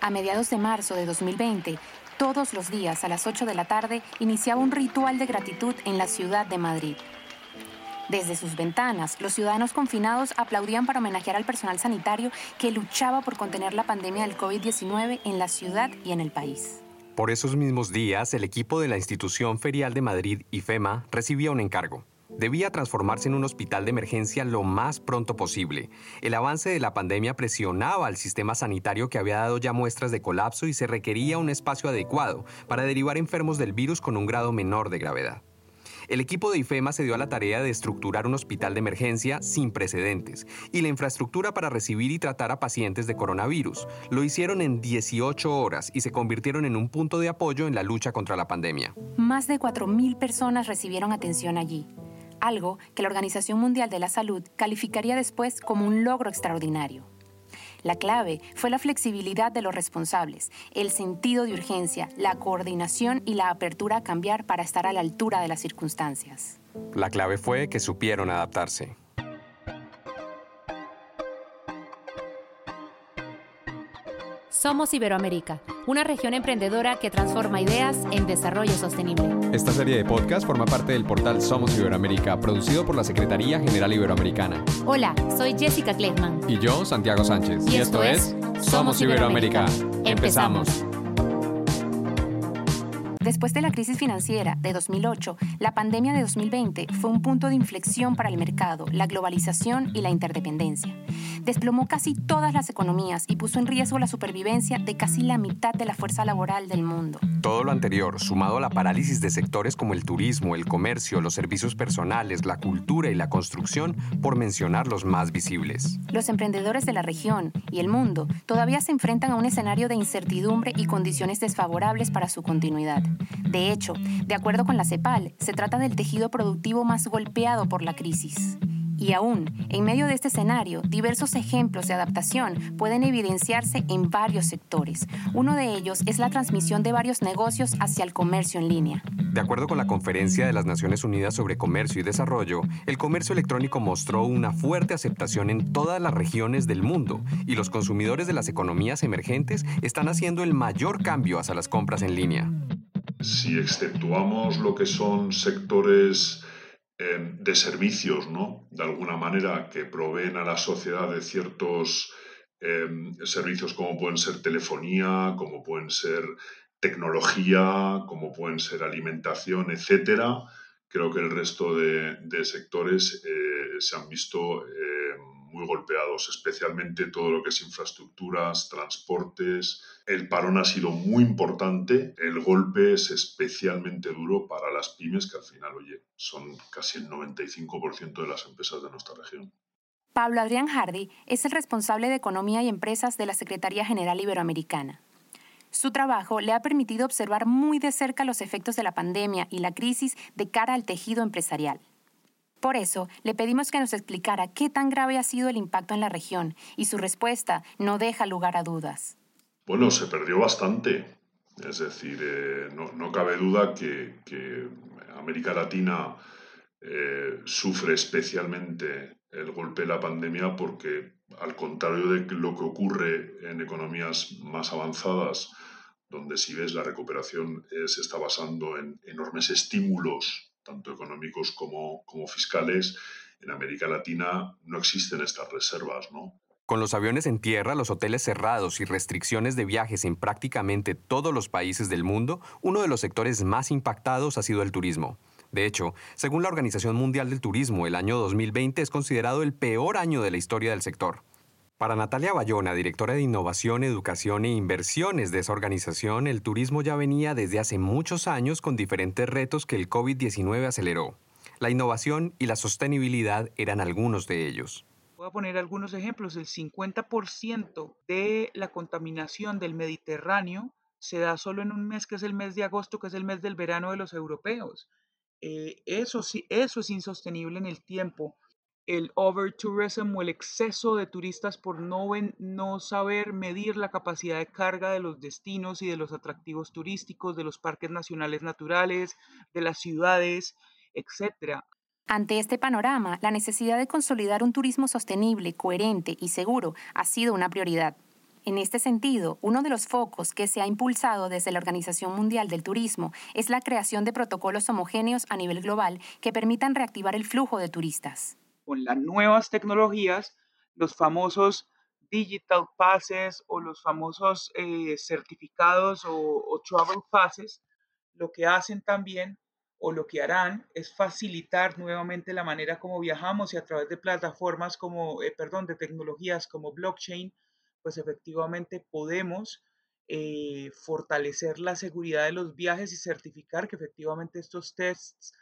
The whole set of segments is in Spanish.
A mediados de marzo de 2020, todos los días a las 8 de la tarde iniciaba un ritual de gratitud en la ciudad de Madrid. Desde sus ventanas, los ciudadanos confinados aplaudían para homenajear al personal sanitario que luchaba por contener la pandemia del COVID-19 en la ciudad y en el país. Por esos mismos días, el equipo de la institución ferial de Madrid, IFEMA, recibía un encargo. Debía transformarse en un hospital de emergencia lo más pronto posible. El avance de la pandemia presionaba al sistema sanitario que había dado ya muestras de colapso y se requería un espacio adecuado para derivar enfermos del virus con un grado menor de gravedad. El equipo de IFEMA se dio a la tarea de estructurar un hospital de emergencia sin precedentes y la infraestructura para recibir y tratar a pacientes de coronavirus. Lo hicieron en 18 horas y se convirtieron en un punto de apoyo en la lucha contra la pandemia. Más de 4.000 personas recibieron atención allí, algo que la Organización Mundial de la Salud calificaría después como un logro extraordinario. La clave fue la flexibilidad de los responsables, el sentido de urgencia, la coordinación y la apertura a cambiar para estar a la altura de las circunstancias. La clave fue que supieron adaptarse. Somos Iberoamérica, una región emprendedora que transforma ideas en desarrollo sostenible. Esta serie de podcast forma parte del portal Somos Iberoamérica, producido por la Secretaría General Iberoamericana. Hola, soy Jessica Kleitman. Y yo, Santiago Sánchez. Y, esto, es Somos Iberoamérica. Empezamos. Después de la crisis financiera de 2008, la pandemia de 2020 fue un punto de inflexión para el mercado, la globalización y la interdependencia. Desplomó casi todas las economías y puso en riesgo la supervivencia de casi la mitad de la fuerza laboral del mundo. Todo lo anterior, sumado a la parálisis de sectores como el turismo, el comercio, los servicios personales, la cultura y la construcción, por mencionar los más visibles. Los emprendedores de la región y el mundo todavía se enfrentan a un escenario de incertidumbre y condiciones desfavorables para su continuidad. De hecho, de acuerdo con la CEPAL, se trata del tejido productivo más golpeado por la crisis. Y aún, en medio de este escenario, diversos ejemplos de adaptación pueden evidenciarse en varios sectores. Uno de ellos es la transmisión de varios negocios hacia el comercio en línea. De acuerdo con la Conferencia de las Naciones Unidas sobre Comercio y Desarrollo, el comercio electrónico mostró una fuerte aceptación en todas las regiones del mundo y los consumidores de las economías emergentes están haciendo el mayor cambio hacia las compras en línea. Si exceptuamos lo que son sectores eh, de servicios, ¿no? De alguna manera, que proveen a la sociedad de ciertos eh, servicios como pueden ser telefonía, como pueden ser tecnología, como pueden ser alimentación, etcétera. Creo que el resto de, sectores eh, se han visto muy golpeados, especialmente todo lo que es infraestructuras, transportes. El parón ha sido muy importante, el golpe es especialmente duro para las pymes, que al final, oye, son casi el 95% de las empresas de nuestra región. Pablo Adrián Hardy es el responsable de Economía y Empresas de la Secretaría General Iberoamericana. Su trabajo le ha permitido observar muy de cerca los efectos de la pandemia y la crisis de cara al tejido empresarial. Por eso, le pedimos que nos explicara qué tan grave ha sido el impacto en la región y su respuesta no deja lugar a dudas. Bueno, se perdió bastante. Es decir, eh, no, cabe duda que, América Latina eh, sufre especialmente el golpe de la pandemia porque, al contrario de lo que ocurre en economías más avanzadas, donde si ves la recuperación eh, se está basando en enormes estímulos tanto económicos como, como fiscales, en América Latina no existen estas reservas, ¿no? Con los aviones en tierra, los hoteles cerrados y restricciones de viajes en prácticamente todos los países del mundo, uno de los sectores más impactados ha sido el turismo. De hecho, según la Organización Mundial del Turismo, el año 2020 es considerado el peor año de la historia del sector. Para Natalia Bayona, directora de Innovación, Educación e Inversiones de esa organización, el turismo ya venía desde hace muchos años con diferentes retos que el COVID-19 aceleró. La innovación y la sostenibilidad eran algunos de ellos. Voy a poner algunos ejemplos. El 50% de la contaminación del Mediterráneo se da solo en un mes que es el mes de agosto, que es el mes del verano de los europeos. Eh, eso, eso es insostenible en el tiempo el overtourism o el exceso de turistas por no, no saber medir la capacidad de carga de los destinos y de los atractivos turísticos, de los parques nacionales naturales, de las ciudades, etc. Ante este panorama, la necesidad de consolidar un turismo sostenible, coherente y seguro ha sido una prioridad. En este sentido, uno de los focos que se ha impulsado desde la Organización Mundial del Turismo es la creación de protocolos homogéneos a nivel global que permitan reactivar el flujo de turistas. Con las nuevas tecnologías, los famosos digital passes o los famosos eh, certificados o, o travel passes, lo que hacen también o lo que harán es facilitar nuevamente la manera como viajamos y a través de plataformas como, eh, perdón, de tecnologías como blockchain, pues efectivamente podemos eh, fortalecer la seguridad de los viajes y certificar que efectivamente estos tests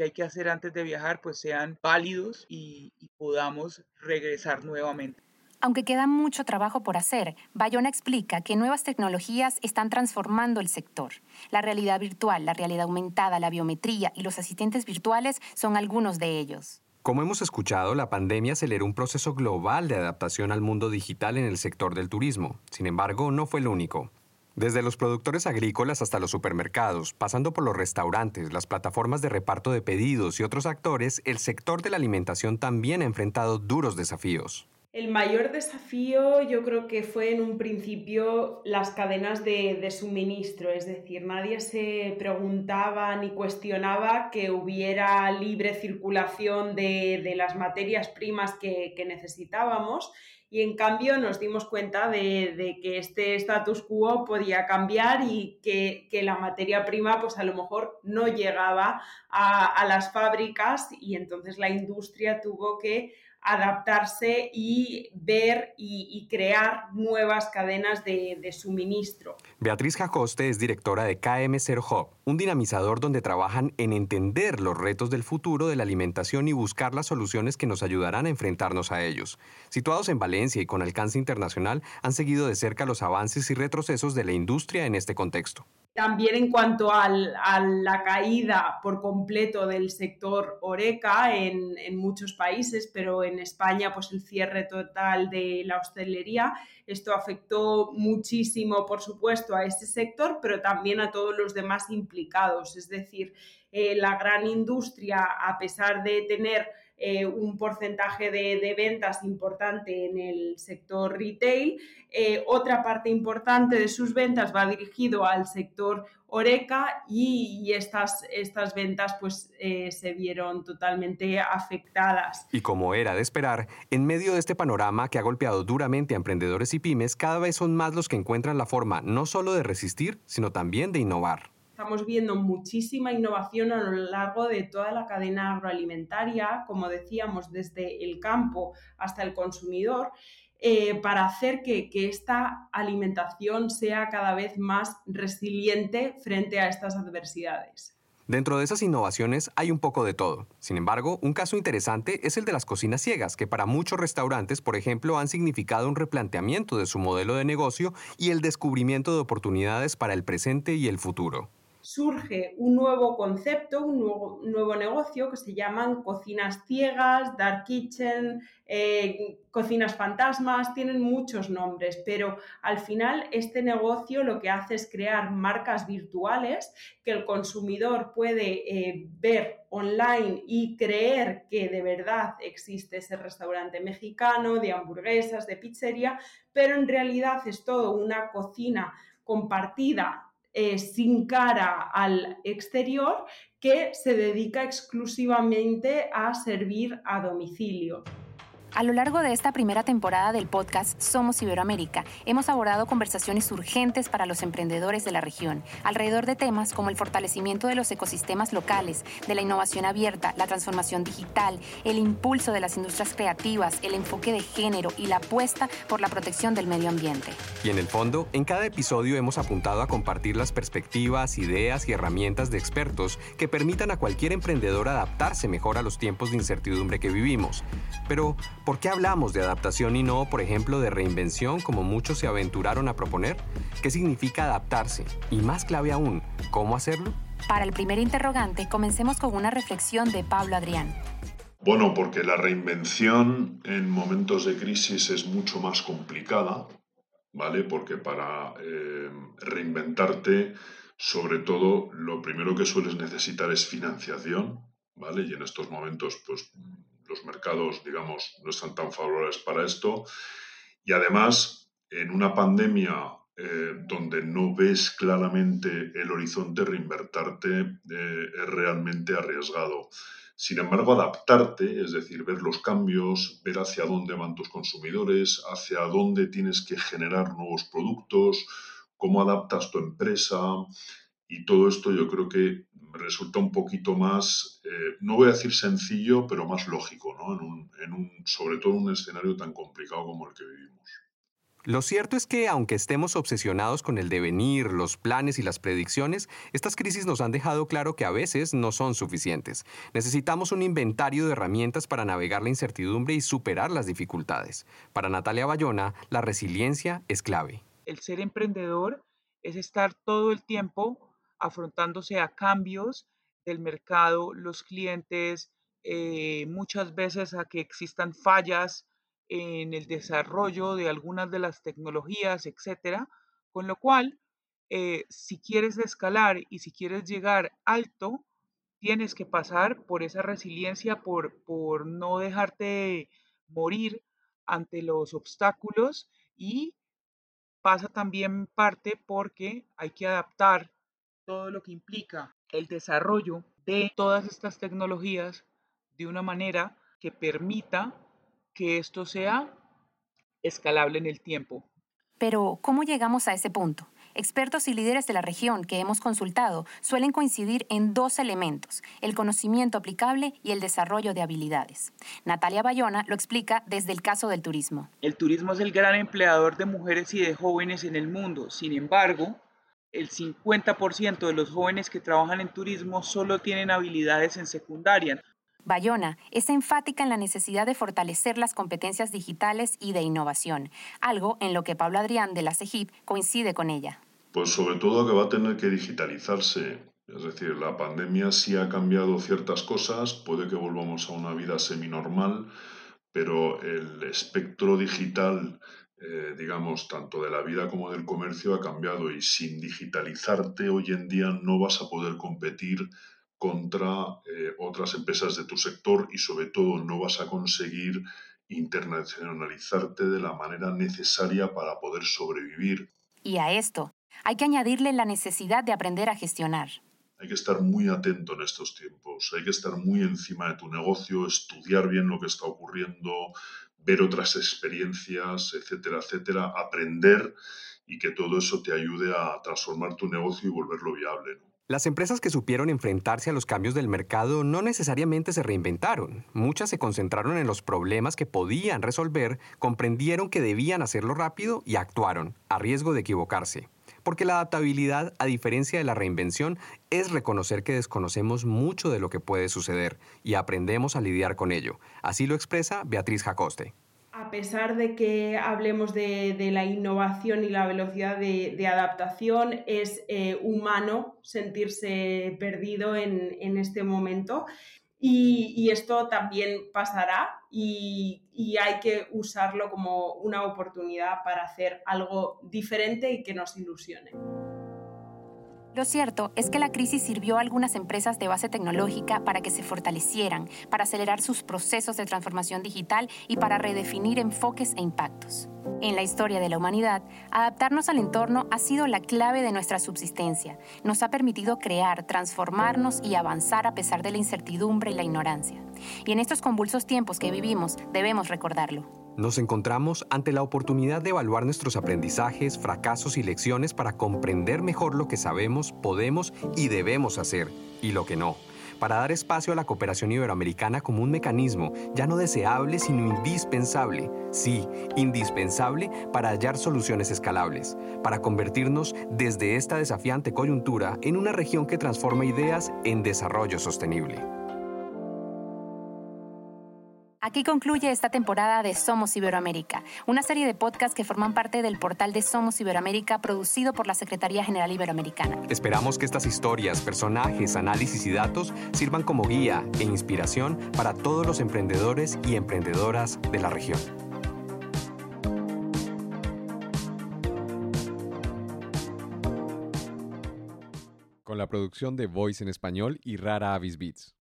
que hay que hacer antes de viajar pues sean válidos y podamos regresar nuevamente. Aunque queda mucho trabajo por hacer, Bayona explica que nuevas tecnologías están transformando el sector. La realidad virtual, la realidad aumentada, la biometría y los asistentes virtuales son algunos de ellos. Como hemos escuchado, la pandemia aceleró un proceso global de adaptación al mundo digital en el sector del turismo. Sin embargo, no fue el único. Desde los productores agrícolas hasta los supermercados, pasando por los restaurantes, las plataformas de reparto de pedidos y otros actores, el sector de la alimentación también ha enfrentado duros desafíos. El mayor desafío yo creo que fue en un principio las cadenas de, suministro, es decir, nadie se preguntaba ni cuestionaba que hubiera libre circulación de, las materias primas que, necesitábamos y en cambio nos dimos cuenta de, que este status quo podía cambiar y que, la materia prima pues a lo mejor no llegaba a, a las fábricas y entonces la industria tuvo que adaptarse y ver y, crear nuevas cadenas de, suministro. Beatriz Jacoste es directora de KM0 Hub, un dinamizador donde trabajan en entender los retos del futuro de la alimentación y buscar las soluciones que nos ayudarán a enfrentarnos a ellos. Situados en Valencia y con alcance internacional, han seguido de cerca los avances y retrocesos de la industria en este contexto. También en cuanto a la caída por completo del sector Oreca en, en, muchos países, pero en España pues el cierre total de la hostelería, esto afectó muchísimo por supuesto a este sector, pero también a todos los demás implicados. Es decir, eh, la gran industria, a pesar de tener eh, un porcentaje de, ventas importante en el sector retail. Eh, otra parte importante de sus ventas va dirigido al sector Oreca y, estas, estas ventas pues, eh, se vieron totalmente afectadas. Y como era de esperar, en medio de este panorama que ha golpeado duramente a emprendedores y pymes, cada vez son más los que encuentran la forma no solo de resistir, sino también de innovar. Estamos viendo muchísima innovación a lo largo de toda la cadena agroalimentaria, como decíamos, desde el campo hasta el consumidor, eh, para hacer que, esta alimentación sea cada vez más resiliente frente a estas adversidades. Dentro de esas innovaciones hay un poco de todo. Sin embargo, un caso interesante es el de las cocinas ciegas, que para muchos restaurantes, por ejemplo, han significado un replanteamiento de su modelo de negocio y el descubrimiento de oportunidades para el presente y el futuro surge un nuevo concepto, un nuevo, negocio que se llaman cocinas ciegas, dark kitchen, eh, cocinas fantasmas, tienen muchos nombres, pero al final este negocio lo que hace es crear marcas virtuales que el consumidor puede eh, ver online y creer que de verdad existe ese restaurante mexicano, de hamburguesas, de pizzería, pero en realidad es todo una cocina compartida eh, sin cara al exterior que se dedica exclusivamente a servir a domicilio. A lo largo de esta primera temporada del podcast Somos Iberoamérica, hemos abordado conversaciones urgentes para los emprendedores de la región, alrededor de temas como el fortalecimiento de los ecosistemas locales, de la innovación abierta, la transformación digital, el impulso de las industrias creativas, el enfoque de género y la apuesta por la protección del medio ambiente. Y en el fondo, en cada episodio hemos apuntado a compartir las perspectivas, ideas y herramientas de expertos que permitan a cualquier emprendedor adaptarse mejor a los tiempos de incertidumbre que vivimos. Pero, ¿Por qué hablamos de adaptación y no, por ejemplo, de reinvención como muchos se aventuraron a proponer? ¿Qué significa adaptarse? Y más clave aún, ¿cómo hacerlo? Para el primer interrogante, comencemos con una reflexión de Pablo Adrián. Bueno, porque la reinvención en momentos de crisis es mucho más complicada, ¿vale? Porque para eh, reinventarte, sobre todo, lo primero que sueles necesitar es financiación, ¿vale? Y en estos momentos, pues los mercados, digamos, no están tan favorables para esto. Y además, en una pandemia eh, donde no ves claramente el horizonte, reinvertarte eh, es realmente arriesgado. Sin embargo, adaptarte, es decir, ver los cambios, ver hacia dónde van tus consumidores, hacia dónde tienes que generar nuevos productos, cómo adaptas tu empresa y todo esto yo creo que resulta un poquito más, eh, no voy a decir sencillo, pero más lógico, ¿no? en un, en un, sobre todo en un escenario tan complicado como el que vivimos. Lo cierto es que, aunque estemos obsesionados con el devenir, los planes y las predicciones, estas crisis nos han dejado claro que a veces no son suficientes. Necesitamos un inventario de herramientas para navegar la incertidumbre y superar las dificultades. Para Natalia Bayona, la resiliencia es clave. El ser emprendedor es estar todo el tiempo afrontándose a cambios del mercado, los clientes, eh, muchas veces a que existan fallas en el desarrollo de algunas de las tecnologías, etcétera, con lo cual, eh, si quieres escalar y si quieres llegar alto, tienes que pasar por esa resiliencia, por, por no dejarte morir ante los obstáculos y pasa también parte porque hay que adaptar todo lo que implica el desarrollo de todas estas tecnologías de una manera que permita que esto sea escalable en el tiempo. Pero, ¿cómo llegamos a ese punto? Expertos y líderes de la región que hemos consultado suelen coincidir en dos elementos, el conocimiento aplicable y el desarrollo de habilidades. Natalia Bayona lo explica desde el caso del turismo. El turismo es el gran empleador de mujeres y de jóvenes en el mundo. Sin embargo, el 50% de los jóvenes que trabajan en turismo solo tienen habilidades en secundaria. Bayona es enfática en la necesidad de fortalecer las competencias digitales y de innovación, algo en lo que Pablo Adrián de la CEGIP coincide con ella. Pues sobre todo que va a tener que digitalizarse. Es decir, la pandemia sí ha cambiado ciertas cosas, puede que volvamos a una vida seminormal, pero el espectro digital, eh, digamos, tanto de la vida como del comercio ha cambiado y sin digitalizarte hoy en día no vas a poder competir contra eh, otras empresas de tu sector y sobre todo no vas a conseguir internacionalizarte de la manera necesaria para poder sobrevivir. Y a esto hay que añadirle la necesidad de aprender a gestionar. Hay que estar muy atento en estos tiempos, hay que estar muy encima de tu negocio, estudiar bien lo que está ocurriendo, ver otras experiencias, etcétera, etcétera, aprender y que todo eso te ayude a transformar tu negocio y volverlo viable. Las empresas que supieron enfrentarse a los cambios del mercado no necesariamente se reinventaron. Muchas se concentraron en los problemas que podían resolver, comprendieron que debían hacerlo rápido y actuaron, a riesgo de equivocarse. Porque la adaptabilidad, a diferencia de la reinvención, es reconocer que desconocemos mucho de lo que puede suceder y aprendemos a lidiar con ello. Así lo expresa Beatriz Jacoste a pesar de que hablemos de, la innovación y la velocidad de, adaptación, es eh, humano sentirse perdido en, este momento. Y, esto también pasará y, y, hay que usarlo como una oportunidad para hacer algo diferente y que nos ilusione. Lo cierto es que la crisis sirvió a algunas empresas de base tecnológica para que se fortalecieran, para acelerar sus procesos de transformación digital y para redefinir enfoques e impactos. En la historia de la humanidad, adaptarnos al entorno ha sido la clave de nuestra subsistencia. Nos ha permitido crear, transformarnos y avanzar a pesar de la incertidumbre y la ignorancia. Y en estos convulsos tiempos que vivimos, debemos recordarlo. Nos encontramos ante la oportunidad de evaluar nuestros aprendizajes, fracasos y lecciones para comprender mejor lo que sabemos, podemos y debemos hacer, y lo que no, para dar espacio a la cooperación iberoamericana como un mecanismo ya no deseable, sino indispensable, sí, indispensable para hallar soluciones escalables, para convertirnos desde esta desafiante coyuntura en una región que transforma ideas en desarrollo sostenible. Aquí concluye esta temporada de Somos Iberoamérica, una serie de podcasts que forman parte del portal de Somos Iberoamérica producido por la Secretaría General Iberoamericana. Esperamos que estas historias, personajes, análisis y datos sirvan como guía e inspiración para todos los emprendedores y emprendedoras de la región. Con la producción de Voice en español y Rara Avis Beats.